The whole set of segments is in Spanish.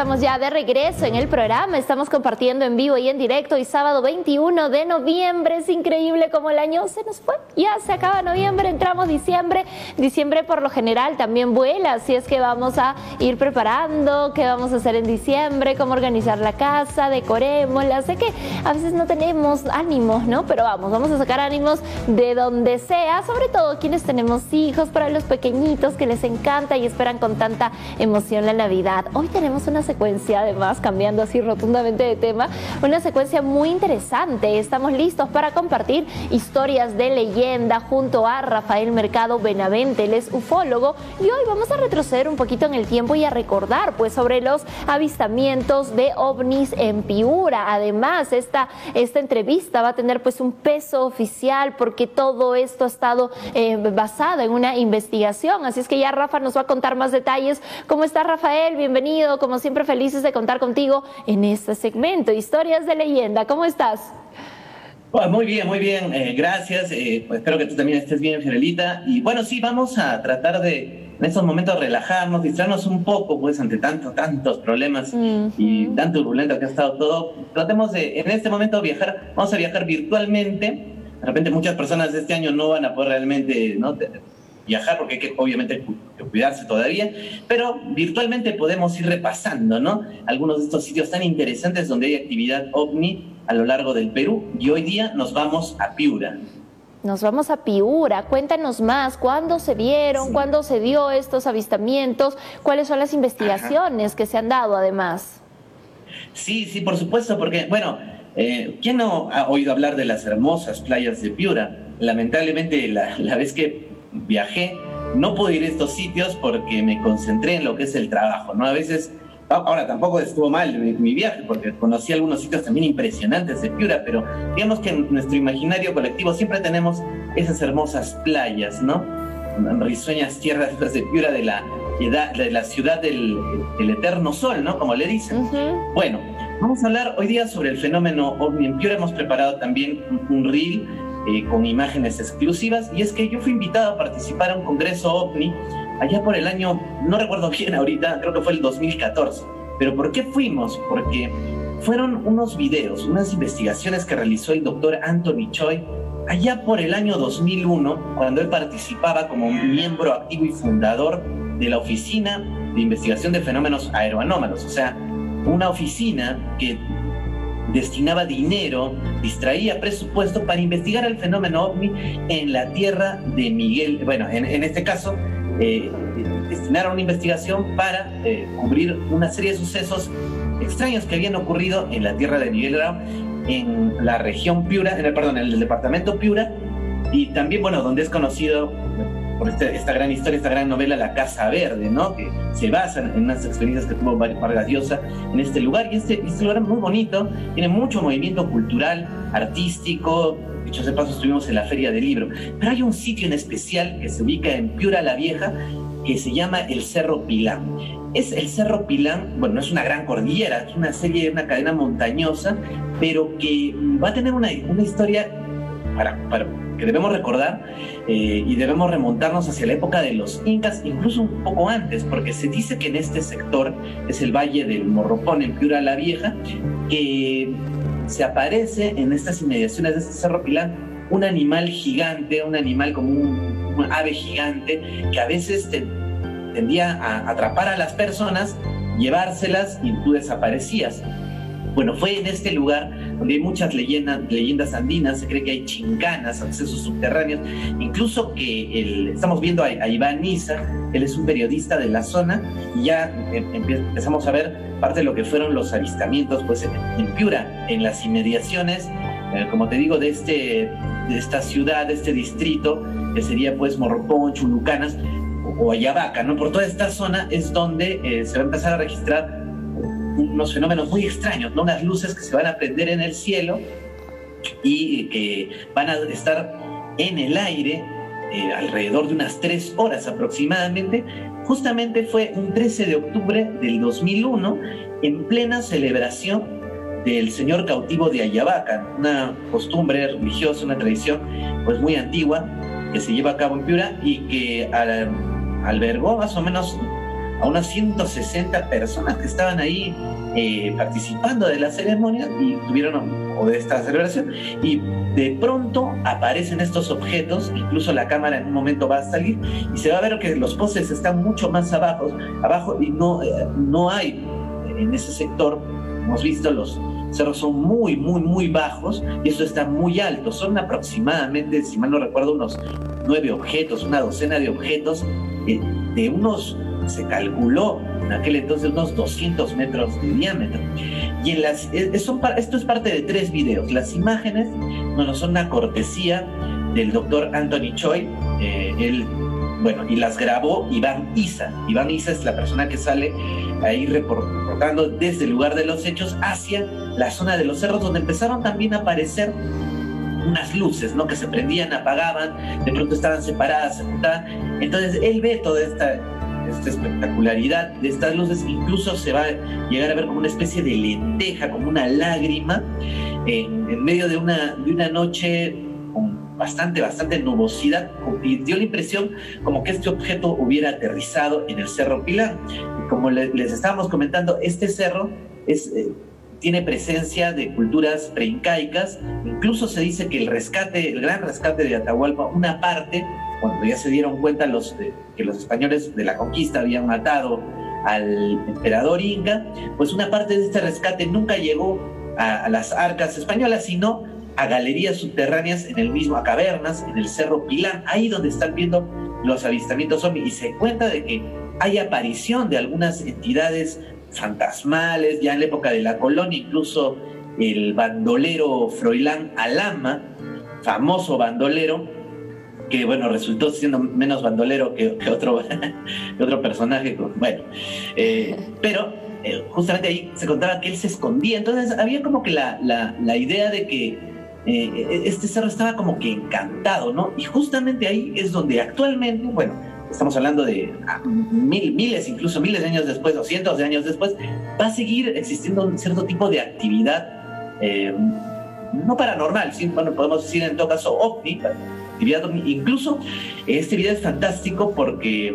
estamos ya de regreso en el programa. Estamos compartiendo en vivo y en directo y sábado 21 de noviembre. Es increíble como el año se nos fue. Ya se acaba noviembre, entramos diciembre. Diciembre por lo general también vuela, así es que vamos a ir preparando qué vamos a hacer en diciembre, cómo organizar la casa, decorémosla. Sé que a veces no tenemos ánimos, ¿no? Pero vamos, vamos a sacar ánimos de donde sea, sobre todo quienes tenemos hijos, para los pequeñitos que les encanta y esperan con tanta emoción la Navidad. Hoy tenemos una secuencia, además, cambiando así rotundamente de tema, una secuencia muy interesante. Estamos listos para compartir historias de leyenda junto a Rafael Mercado Benavente, él es ufólogo, y hoy vamos a retroceder un poquito en el tiempo y a recordar pues sobre los avistamientos de ovnis en Piura. Además, esta, esta entrevista va a tener pues un peso oficial porque todo esto ha estado eh, basado en una investigación. Así es que ya Rafa nos va a contar más detalles. ¿Cómo está Rafael? Bienvenido. Como siempre, felices de contar contigo en este segmento, Historias de Leyenda. ¿Cómo estás? muy bien, muy bien. Eh, gracias. Eh, pues espero que tú también estés bien, Fiorelita. Y bueno, sí, vamos a tratar de en estos momentos relajarnos, distraernos un poco, pues ante tantos, tantos problemas y tan turbulento que ha estado todo. Tratemos de, en este momento, viajar. Vamos a viajar virtualmente. De repente muchas personas este año no van a poder realmente ¿no? Viajar porque hay que obviamente cuidarse todavía, pero virtualmente podemos ir repasando, ¿no? Algunos de estos sitios tan interesantes donde hay actividad ovni a lo largo del Perú y hoy día nos vamos a Piura. Nos vamos a Piura. Cuéntanos más, ¿cuándo se vieron? ¿Cuándo se dio estos avistamientos? ¿Cuáles son las investigaciones que se han dado además? Sí, sí, por supuesto, porque, bueno, eh, ¿quién no ha oído hablar de las hermosas playas de Piura? Lamentablemente, la, la vez que viajé, no pude ir a estos sitios porque me concentré en lo que es el trabajo, ¿no? A veces, ahora tampoco estuvo mal mi, viaje porque conocí algunos sitios también impresionantes de Piura, pero digamos que en nuestro imaginario colectivo siempre tenemos esas hermosas playas, ¿no? Risueñas tierras de Piura de la, de la ciudad del, eterno sol, ¿no? Como le dicen. Bueno, vamos a hablar hoy día sobre el fenómeno ovni en Piura. Hemos preparado también un, un reel eh, con imágenes exclusivas. Y es que yo fui invitado a participar en un congreso OVNI allá por el año, no recuerdo bien ahorita, creo que fue el 2014. Pero ¿por qué fuimos? Porque fueron unos videos, unas investigaciones que realizó el doctor Anthony Choi allá por el año 2001, cuando él participaba como miembro activo y fundador de la Oficina de Investigación de Fenómenos Aeroanómalos, o sea, una oficina que destinaba dinero, distraía presupuesto para investigar el fenómeno ovni en la tierra de Miguel. Bueno, en, este caso, eh, destinaron una investigación para eh, cubrir una serie de sucesos extraños que habían ocurrido en la tierra de Miguel Grau, en la región Piura, en el, perdón, en el departamento Piura, y también, bueno, donde es conocido por este, esta gran historia, esta gran novela La Casa Verde, ¿no? Que se basa en unas experiencias que tuvo Vargas Llosa en este lugar. Y este, este lugar es muy bonito, tiene mucho movimiento cultural, artístico. Dicho de paso, estuvimos en la Feria del Libro. Pero hay un sitio en especial que se ubica en Piura la Vieja que se llama el Cerro Pilán. Es el Cerro Pilán, bueno, no es una gran cordillera, es una serie, una cadena montañosa, pero que va a tener una, una historia para, que debemos recordar eh, y debemos remontarnos hacia la época de los incas, incluso un poco antes, porque se dice que en este sector es el Valle del Morropón, en Piura la Vieja, que se aparece en estas inmediaciones de este Cerro Pilán un animal gigante, un animal como un, ave gigante, que a veces tendía a atrapar a las personas, llevárselas y tú desaparecías. Bueno, fue en este lugar donde hay muchas leyendas, leyendas andinas, se cree que hay chincanas, accesos subterráneos, incluso que el, estamos viendo a, Iván Nisa, él es un periodista de la zona, y ya em, empezamos a ver parte de lo que fueron los avistamientos pues, en, Piura, en las inmediaciones, eh, como te digo, de, este, de esta ciudad, de este distrito, que sería pues Morropón, Chulucanas o Ayabaca, ¿no? Por toda esta zona es donde eh, se va a empezar a registrar unos fenómenos muy extraños, ¿no? unas luces que se van a prender en el cielo y que van a estar en el aire eh, alrededor de unas tres horas aproximadamente. Justamente fue un 13 de octubre del 2001, en plena celebración del Señor cautivo de Ayabaca, una costumbre religiosa, una tradición pues muy antigua que se lleva a cabo en Piura y que albergó más o menos a unas 160 personas que estaban ahí eh, participando de la ceremonia y tuvieron, o de esta celebración, y de pronto aparecen estos objetos, incluso la cámara en un momento va a salir y se va a ver que los postes están mucho más abajo, abajo y no, eh, no hay en ese sector, hemos visto los cerros son muy, muy, muy bajos y eso está muy alto. Son aproximadamente, si mal no recuerdo, unos nueve objetos, una docena de objetos eh, de unos, se calculó en aquel entonces, unos 200 metros de diámetro. Y en las, son, esto es parte de tres videos. Las imágenes, bueno, son una cortesía del doctor Anthony Choi. Eh, bueno, y las grabó Iván Isa. Iván Isa es la persona que sale ahí reportando desde el lugar de los hechos hacia la zona de los cerros, donde empezaron también a aparecer unas luces, ¿no? Que se prendían, apagaban, de pronto estaban separadas, se juntaban. Entonces él ve toda esta, esta espectacularidad de estas luces, incluso se va a llegar a ver como una especie de lenteja, como una lágrima, en, medio de una, de una noche con bastante, bastante nubosidad, y dio la impresión como que este objeto hubiera aterrizado en el Cerro Pilar. Y como les estábamos comentando, este cerro es... Eh, tiene presencia de culturas preincaicas, incluso se dice que el rescate, el gran rescate de Atahualpa, una parte, cuando ya se dieron cuenta los, que los españoles de la conquista habían matado al emperador Inca, pues una parte de este rescate nunca llegó a, las arcas españolas, sino a galerías subterráneas en el mismo, a cavernas, en el Cerro Pilán, ahí donde están viendo los avistamientos y se cuenta de que hay aparición de algunas entidades fantasmales, ya en la época de la colonia, incluso el bandolero Froilán Alama, famoso bandolero, que bueno, resultó siendo menos bandolero que, otro, otro personaje, bueno, eh, pero eh, justamente ahí se contaba que él se escondía, entonces había como que la, la, idea de que eh, este cerro estaba como que encantado, ¿no? Y justamente ahí es donde actualmente, bueno, estamos hablando de ah, mil, miles, incluso miles de años después o cientos de años después, va a seguir existiendo un cierto tipo de actividad, no paranormal, ¿sí? bueno, podemos decir en todo caso ovni, incluso este video es fantástico porque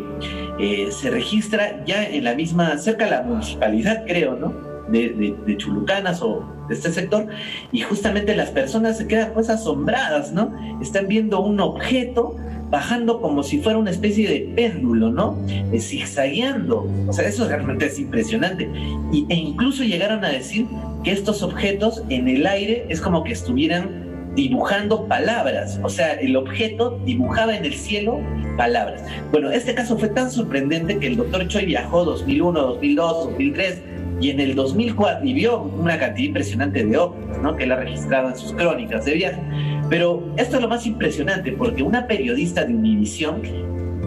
eh, se registra ya en la misma, cerca de la municipalidad, creo, ¿no? De, de, Chulucanas o de este sector, y justamente las personas se quedan pues asombradas, ¿no? Están viendo un objeto bajando como si fuera una especie de péndulo, ¿no? Eh, zigzagueando. O sea, eso realmente es impresionante. Y, e incluso llegaron a decir que estos objetos en el aire es como que estuvieran dibujando palabras, o sea, el objeto dibujaba en el cielo palabras. Bueno, este caso fue tan sorprendente que el doctor Choi viajó 2001, 2002, 2003 y en el 2004 y vio una cantidad impresionante de obras, ¿no? Que él ha registrado en sus crónicas de viaje. Pero esto es lo más impresionante, porque una periodista de Univisión,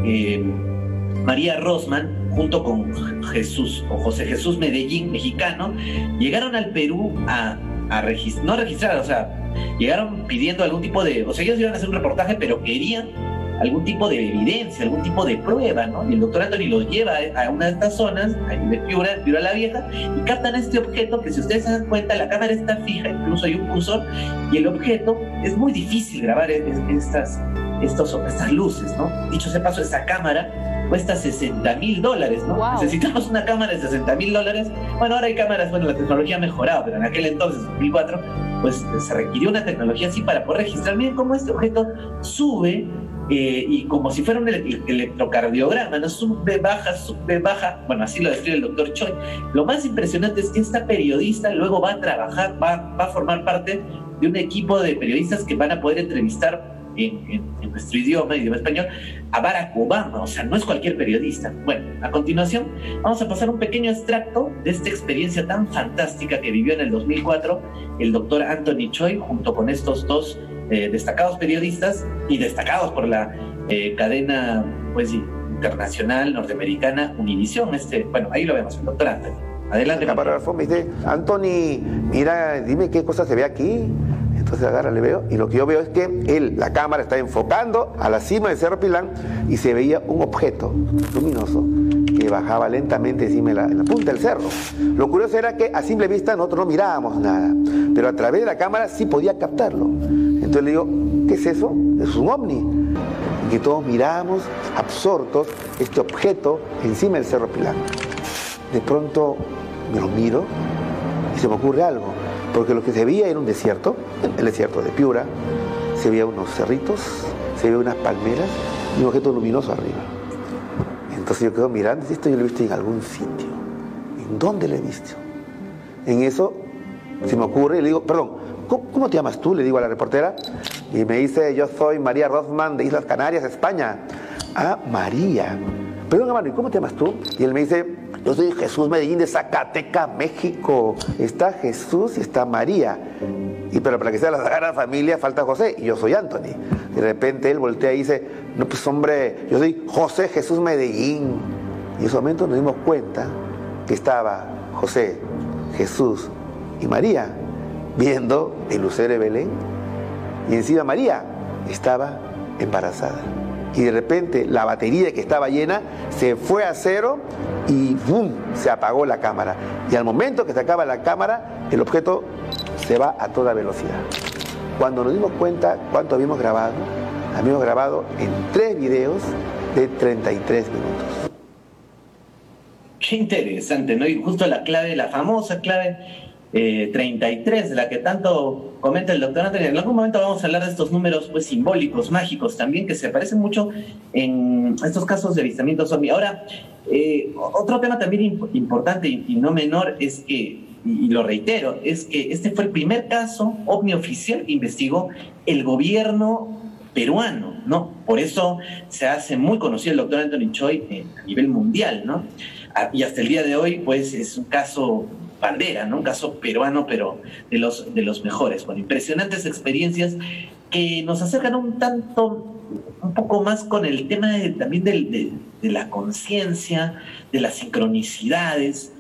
eh, María Rosman, junto con Jesús o José Jesús Medellín, mexicano, llegaron al Perú a, no registrar, o sea, llegaron pidiendo algún tipo de, o sea, ellos iban a hacer un reportaje, pero querían algún tipo de evidencia, algún tipo de prueba, ¿no? Y el doctor Anthony los lleva a una de estas zonas, de Piura, Piura la Vieja, y captan este objeto que si ustedes se dan cuenta, la cámara está fija, incluso hay un cursor, y el objeto es muy difícil grabar estas, estos, estas luces, ¿no? Dicho sea paso, esta cámara cuesta 60 mil dólares, ¿no? Necesitamos una cámara de 60 mil dólares. Bueno, ahora hay cámaras, bueno, la tecnología ha mejorado, pero en aquel entonces, 2004, pues se requirió una tecnología así para poder registrar bien cómo este objeto sube eh, y como si fuera un electrocardiograma, ¿no? Sube, baja, sube, baja. Bueno, así lo describe el doctor Choi. Lo más impresionante es que esta periodista luego va a trabajar, va, va a formar parte de un equipo de periodistas que van a poder entrevistar en, en, nuestro idioma, idioma español, a Barack Obama. O sea, no es cualquier periodista. Bueno, a continuación vamos a pasar un pequeño extracto de esta experiencia tan fantástica que vivió en el 2004 el doctor Anthony Choi junto con estos dos eh, destacados periodistas y destacados por la eh, cadena pues, internacional norteamericana Univision. Este, bueno, ahí lo vemos, el doctor Anthony. Adelante. dice, Anthony, mira, dime qué cosa se ve aquí. Entonces agarra, le veo, y lo que yo veo es que él, la cámara está enfocando a la cima del Cerro Pilán y se veía un objeto luminoso que bajaba lentamente encima de la, punta del cerro. Lo curioso era que a simple vista nosotros no mirábamos nada, pero a través de la cámara sí podía captarlo. Entonces le digo, ¿qué es eso? Es un ovni. en que todos miramos absortos este objeto encima del Cerro Pilán. De pronto me lo miro y se me ocurre algo, porque lo que se veía era un desierto, el desierto de Piura, se veía unos cerritos, se veía unas palmeras y un objeto luminoso arriba. Entonces yo quedo mirando, esto yo lo he visto en algún sitio. ¿En dónde lo he visto? En eso se me ocurre y le digo, perdón, ¿cómo, te llamas tú? Le digo a la reportera. Y me dice, yo soy María Rothman de Islas Canarias, España. Ah, María. Perdón, hermano, ¿y cómo te llamas tú? Y él me dice, yo soy Jesús Medellín de Zacatecas, México. Está Jesús y está María. Y pero para que sea la Sagrada Familia falta José y yo soy Anthony. De repente él voltea y dice, no pues hombre, yo soy José Jesús Medellín. Y en ese momento nos dimos cuenta que estaba José, Jesús y María viendo el lucero de Belén. Y encima María estaba embarazada. Y de repente la batería que estaba llena se fue a cero y ¡bum! se apagó la cámara. Y al momento que se acaba la cámara, el objeto se va a toda velocidad. Cuando nos dimos cuenta cuánto habíamos grabado, habíamos grabado en tres videos de 33 minutos. Qué interesante, ¿no? Y justo la clave, la famosa clave 33, eh, de la que tanto comenta el doctor Antonio. En algún momento vamos a hablar de estos números pues simbólicos, mágicos también, que se parecen mucho en estos casos de avistamientos ovni. Ahora, eh, otro tema también importante y, no menor es que, y, lo reitero, es que este fue el primer caso ovni oficial que investigó el gobierno peruano, ¿no? Por eso se hace muy conocido el doctor Anthony Choi eh, a nivel mundial, ¿no? Ah, y hasta el día de hoy, pues es un caso bandera, ¿no? Un caso peruano, pero de los, de los mejores, con impresionantes experiencias que nos acercan un tanto, un poco más con el tema también de, la conciencia, de las sincronicidades.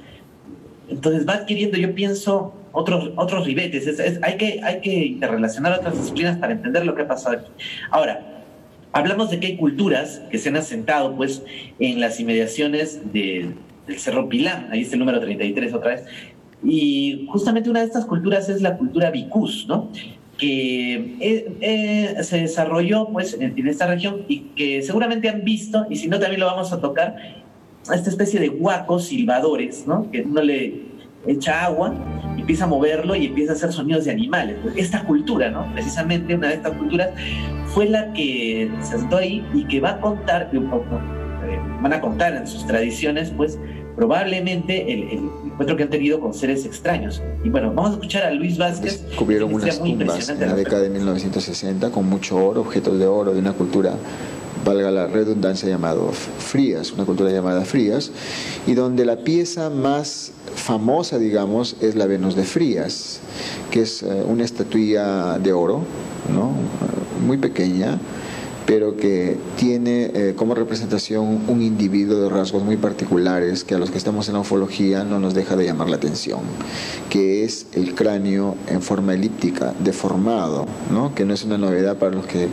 Entonces va adquiriendo, yo pienso, otros, otros ribetes. hay, que, hay que interrelacionar otras disciplinas para entender lo que ha pasado aquí. Ahora, hablamos de que hay culturas que se han asentado pues en las inmediaciones de, del Cerro Pilán, ahí está el número 33 otra vez, y justamente una de estas culturas es la cultura Vicus, ¿no? que eh, eh, se desarrolló pues en, esta región y que seguramente han visto, y si no también lo vamos a tocar, esta especie de huacos silbadores, ¿no? que uno le echa agua, empieza a moverlo y empieza a hacer sonidos de animales. Esta cultura, ¿no? precisamente una de estas culturas, fue la que se sentó ahí y que va a contar, eh, van a contar en sus tradiciones, pues probablemente el, encuentro que han tenido con seres extraños. Y bueno, vamos a escuchar a Luis Vázquez. Descubrieron unas tumbas en la década de 1960 con mucho oro, objetos de oro, de una cultura valga la redundancia, llamado Frías, una cultura llamada Frías, y donde la pieza más famosa, digamos, es la Venus de Frías, que es eh, una estatuilla de oro, ¿no? muy pequeña, pero que tiene eh, como representación un individuo de rasgos muy particulares que a los que estamos en la ufología no nos deja de llamar la atención, que es el cráneo en forma elíptica, deformado, ¿no? que no es una novedad para los que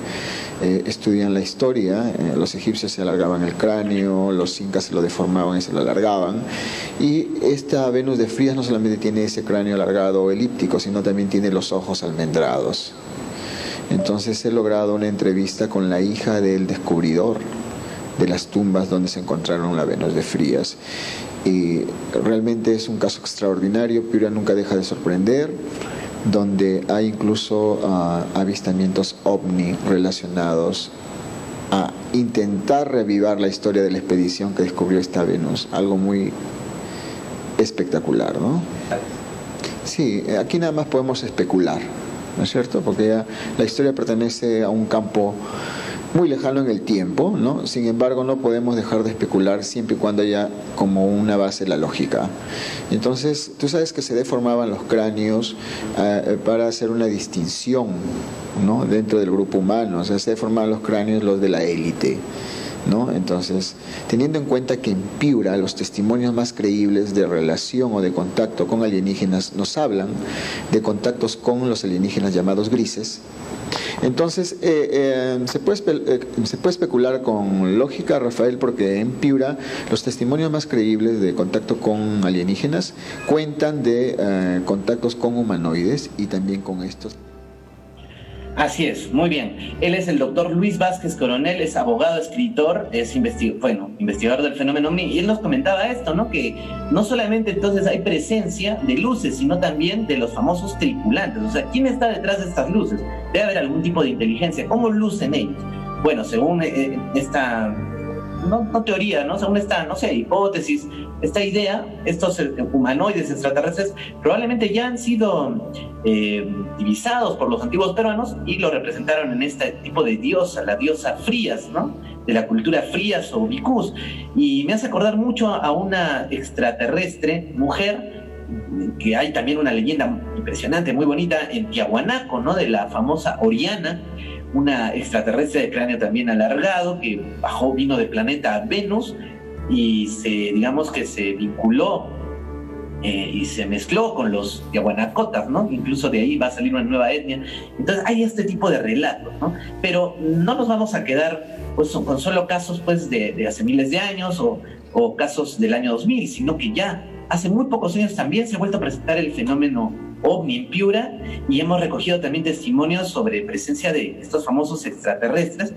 eh, estudian la historia, eh, los egipcios se alargaban el cráneo, los incas se lo deformaban y se lo alargaban, y esta Venus de Frías no solamente tiene ese cráneo alargado o elíptico, sino también tiene los ojos almendrados. Entonces he logrado una entrevista con la hija del descubridor de las tumbas donde se encontraron la Venus de Frías. Y realmente es un caso extraordinario, Piura nunca deja de sorprender, donde hay incluso ah, avistamientos ovni relacionados a intentar revivar la historia de la expedición que descubrió esta Venus, algo muy espectacular, ¿no? Sí, aquí nada más podemos especular. ¿No es cierto? Porque ya la historia pertenece a un campo muy lejano en el tiempo, ¿no? Sin embargo, no podemos dejar de especular siempre y cuando haya como una base la lógica. Entonces, tú sabes que se deformaban los cráneos eh, para hacer una distinción, ¿no? Dentro del grupo humano, o sea, se deformaban los cráneos los de la élite. ¿No? Entonces, teniendo en cuenta que en Piura los testimonios más creíbles de relación o de contacto con alienígenas nos hablan de contactos con los alienígenas llamados grises, entonces, eh, eh, se, puede eh, se puede especular con lógica, Rafael, porque en Piura los testimonios más creíbles de contacto con alienígenas cuentan de contactos con humanoides y también con estos. Así es, muy bien. Él es el doctor Luis Vázquez Coronel, es abogado, escritor, es bueno, investigador del fenómeno OVNI, y él nos comentaba esto, ¿no? Que no solamente entonces hay presencia de luces, sino también de los famosos tripulantes. O sea, ¿quién está detrás de estas luces? Debe haber algún tipo de inteligencia. ¿Cómo lucen ellos? Bueno, según eh, esta no, teoría, ¿no? Según esta, no sé, hipótesis, esta idea, estos eh, humanoides extraterrestres probablemente ya han sido eh, divisados por los antiguos peruanos y lo representaron en este tipo de diosa, la diosa Frías, ¿no? De la cultura Frías o Vicus. Y me hace acordar mucho a una extraterrestre, mujer, que hay también una leyenda impresionante, muy bonita, en Tiahuanaco, ¿no? De la famosa Oriana una extraterrestre de cráneo también alargado que bajó, vino del planeta Venus y se, digamos que se vinculó eh, y se mezcló con los Yaguanacotas, ¿no? Incluso de ahí va a salir una nueva etnia. Entonces hay este tipo de relatos, ¿no? Pero no nos vamos a quedar pues, con solo casos pues, de, hace miles de años o, o casos del año 2000, sino que ya hace muy pocos años también se ha vuelto a presentar el fenómeno ovni en Piura y hemos recogido también testimonios sobre presencia de estos famosos extraterrestres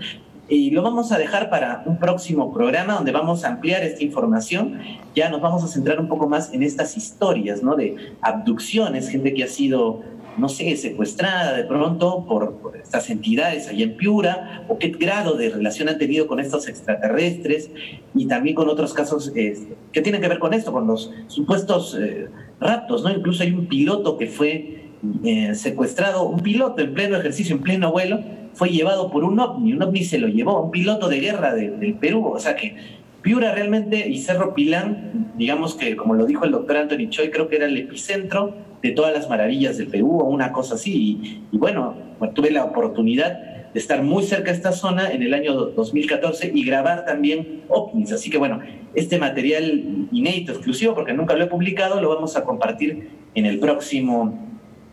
y lo vamos a dejar para un próximo programa donde vamos a ampliar esta información. Ya nos vamos a centrar un poco más en estas historias, ¿no? De abducciones, gente que ha sido, no sé, secuestrada de pronto por, estas entidades allá en Piura, o qué grado de relación han tenido con estos extraterrestres, y también con otros casos eh, que tienen que ver con esto, con los supuestos... Eh, raptos, ¿no? Incluso hay un piloto que fue eh, secuestrado, un piloto en pleno ejercicio, en pleno vuelo, fue llevado por un ovni, un ovni se lo llevó, un piloto de guerra del Perú, o sea que Piura realmente y Cerro Pilán, digamos que como lo dijo el doctor Anthony Choi, creo que era el epicentro de todas las maravillas del Perú o una cosa así, y, bueno, tuve la oportunidad de estar muy cerca de esta zona en el año 2014 y grabar también ovnis. Así que bueno, este material inédito, exclusivo, porque nunca lo he publicado, lo vamos a compartir en el próximo,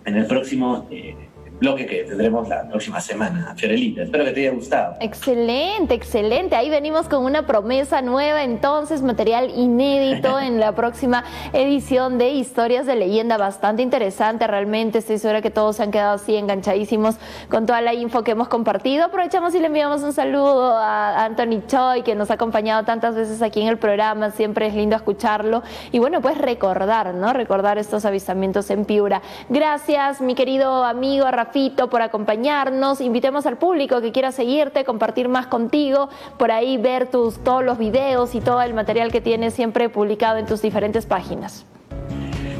en el próximo eh, bloque que tendremos la próxima semana, Fiorelita. Espero que te haya gustado. Excelente, excelente. Ahí venimos con una promesa nueva, entonces, material inédito en la próxima edición de Historias de Leyenda. Bastante interesante, realmente. Estoy segura que todos se han quedado así enganchadísimos con toda la info que hemos compartido. Aprovechamos y le enviamos un saludo a Anthony Choi, que nos ha acompañado tantas veces aquí en el programa. Siempre es lindo escucharlo. Y bueno, pues recordar, ¿no? Recordar estos avistamientos en Piura. Gracias, mi querido amigo Rafael por acompañarnos. Invitemos al público que quiera seguirte, compartir más contigo, por ahí ver tus, todos los videos y todo el material que tienes siempre publicado en tus diferentes páginas.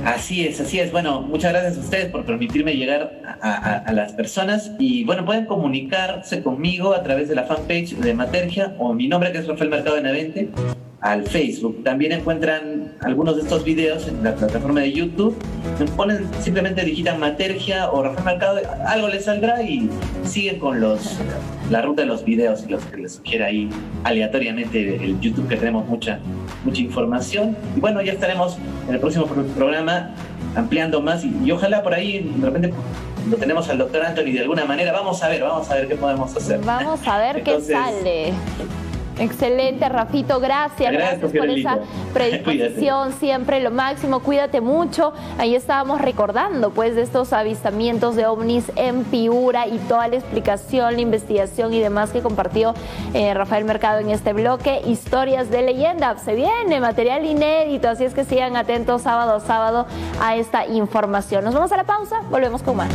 Así es, así es. Bueno, muchas gracias a ustedes por permitirme llegar a, las personas y bueno, pueden comunicarse conmigo a través de la fanpage de Matergia o mi nombre que es Rafael Mercado Benavente al Facebook. También encuentran algunos de estos videos en la plataforma de YouTube. Ponen, simplemente digitan Matergia o Rafael Mercado, algo les saldrá y siguen con los la ruta de los videos y los que les sugiera ahí aleatoriamente el YouTube que tenemos mucha mucha información. Y bueno, ya estaremos en el próximo programa ampliando más y, ojalá por ahí de repente lo tenemos al doctor Anthony de alguna manera. Vamos a ver, vamos a ver qué podemos hacer. Vamos a ver qué sale. Excelente, Rafito, gracias. Gracias, por esa predisposición, siempre lo máximo. Cuídate mucho. Ahí estábamos recordando, pues, de estos avistamientos de ovnis en Piura y toda la explicación, la investigación y demás que compartió eh, Rafael Mercado en este bloque. Historias de leyenda. Se viene material inédito, así es que sigan atentos sábado a sábado a esta información. Nos vamos a la pausa, volvemos con más.